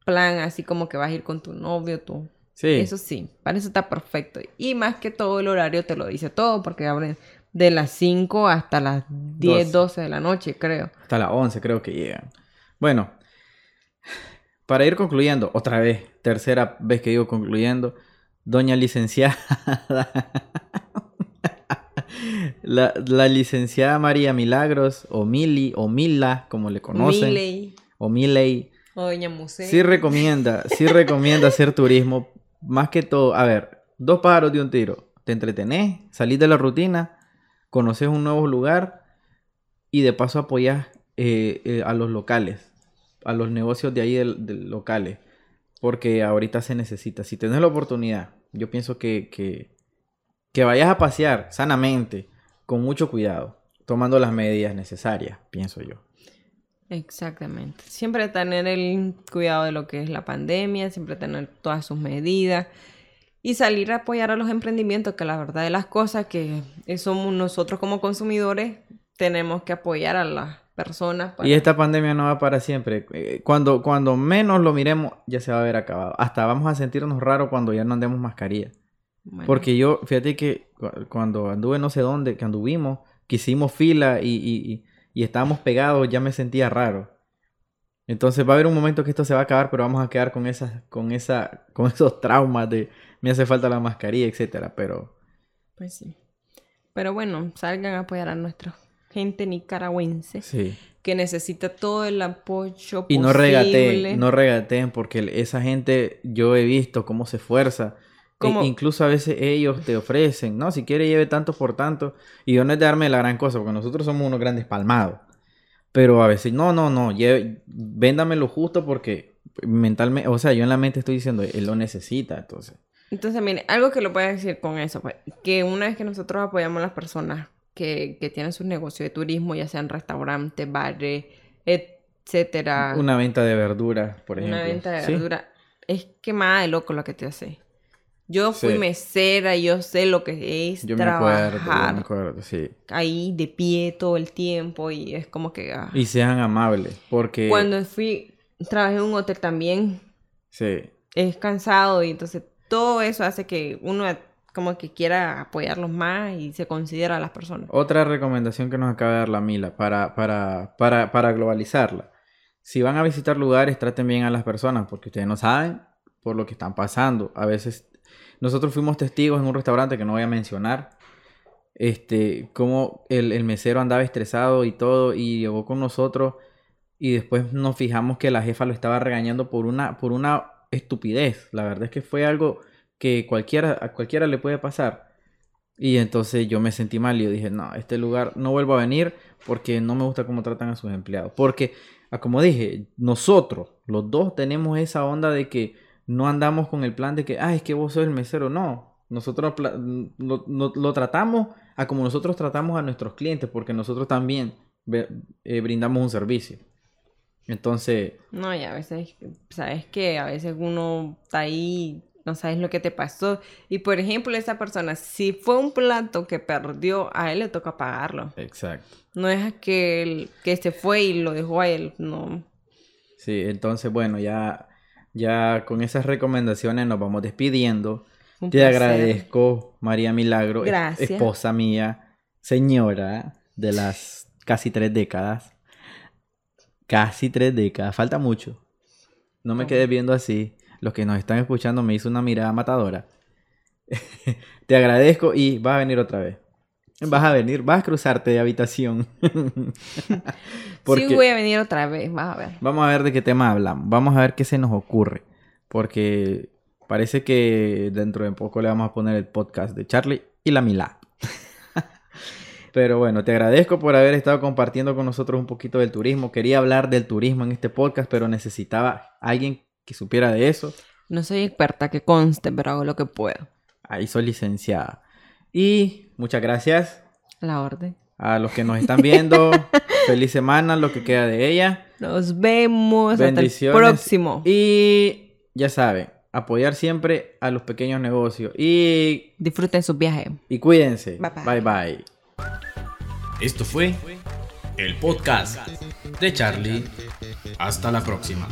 plan así como que vas a ir con tu novio, tú. Sí. Eso sí, para eso está perfecto. Y más que todo el horario te lo dice todo, porque abren de las 5 hasta las 10, 12 de la noche, creo. Hasta las 11 creo que llegan. Bueno, para ir concluyendo, otra vez, tercera vez que digo concluyendo, doña licenciada, la, la licenciada María Milagros, o Mili, o Mila, como le conocen, Miley, o Miley, o Doña Museo. sí recomienda, sí recomienda hacer turismo, más que todo, a ver, dos pájaros de un tiro, te entretenés, salís de la rutina, conoces un nuevo lugar y de paso apoyas eh, eh, a los locales, a los negocios de ahí del, del locales, porque ahorita se necesita. Si tenés la oportunidad, yo pienso que, que, que vayas a pasear sanamente, con mucho cuidado, tomando las medidas necesarias, pienso yo. Exactamente. Siempre tener el cuidado de lo que es la pandemia, siempre tener todas sus medidas y salir a apoyar a los emprendimientos, que la verdad de las cosas que somos nosotros como consumidores, tenemos que apoyar a las personas. para- Y esta pandemia no va para siempre. Eh, Cuando, cuando menos lo miremos, ya se va a ver acabado. Hasta vamos a sentirnos raros cuando ya no andemos mascarilla. Bueno, Porque yo, fíjate que cu- cuando anduve no sé dónde, que anduvimos, que hicimos fila y, y, y- y estábamos pegados, ya me sentía raro. Entonces va a haber un momento que esto se va a acabar, pero vamos a quedar con esas, con esa, con esos traumas de me hace falta la mascarilla, etcétera. Pero Pues sí. Pero bueno, salgan a apoyar a nuestra gente nicaragüense sí. que necesita todo el apoyo Y no posible. regateen, no regateen, porque esa gente, yo he visto cómo se esfuerza Como- E- incluso a veces ellos te ofrecen, no, si quiere lleve tanto por tanto. Y yo no es de darme la gran cosa, porque nosotros somos unos grandes palmados. Pero a veces, no, no, no, lleve, véndame lo justo porque mentalmente, o sea, yo en la mente estoy diciendo, él lo necesita, entonces. Entonces, mire, algo que lo puedo decir con eso, pues, que una vez que nosotros apoyamos a las personas que, que tienen sus negocios de turismo, ya sean restaurantes, bares, etcétera, Una venta de verduras, por ejemplo. una venta de Sí. verdura, es que más de loco lo que te hace. Yo fui Sí. mesera, yo sé lo que es Yo me acuerdo, yo trabajar me acuerdo, sí. ahí de pie todo el tiempo y es como que... ah. Y sean amables, porque... Cuando fui, trabajé en un hotel también, Sí, es cansado y entonces todo eso hace que uno como que quiera apoyarlos más y se considera a las personas. Otra recomendación que nos acaba de dar la Mila para, para, para, para globalizarla. Si van a visitar lugares, traten bien a las personas porque ustedes no saben por lo que están pasando. A veces nosotros fuimos testigos en un restaurante que no voy a mencionar. Este, como el, el mesero andaba estresado y todo y llegó con nosotros y después nos fijamos que la jefa lo estaba regañando por una, por una estupidez. La verdad es que fue algo que cualquiera, a cualquiera le puede pasar. Y entonces yo me sentí mal y yo dije, no, este lugar no vuelvo a venir porque no me gusta cómo tratan a sus empleados. Porque, como dije, nosotros, los dos tenemos esa onda de que no andamos con el plan de que, ah, es que vos sos el mesero. No, nosotros lo, lo- lo tratamos a como nosotros tratamos a nuestros clientes porque nosotros también eh, brindamos un servicio. Entonces, No, y a veces, sabes que a veces uno está ahí, no sabes lo que te pasó. Y por ejemplo, esa persona, si fue un plato que perdió, a él le toca pagarlo. exacto. No es que, él, que se fue y lo dejó a él, no. Sí, entonces, bueno, ya, ya con esas recomendaciones nos vamos despidiendo. Un Te placer. agradezco, María Milagro, Gracias. esposa mía, señora de las casi tres décadas. Casi tres décadas, falta mucho. No me quedes viendo así. Los que nos están escuchando me hizo una mirada matadora. Te agradezco y vas a venir otra vez. Vas a venir, vas a cruzarte de habitación. Sí voy a venir otra vez, vas a ver. Vamos a ver de qué tema hablamos. Vamos a ver qué se nos ocurre. Porque parece que dentro de poco le vamos a poner el podcast de Charlie y la Milá. Pero bueno, te agradezco por haber estado compartiendo con nosotros un poquito del turismo. Quería hablar del turismo en este podcast, pero necesitaba alguien que supiera de eso. No soy experta, que conste, pero hago lo que puedo. Ahí soy licenciada. Y muchas gracias La orden. a los que nos están viendo. Feliz semana, lo que queda de ella. Nos vemos hasta el Bendiciones. próximo. Y ya saben, apoyar siempre a los pequeños negocios. Y, Disfruten sus viajes. y cuídense. Bye, bye. bye. bye. Esto fue el podcast de Charlie. Hasta la próxima.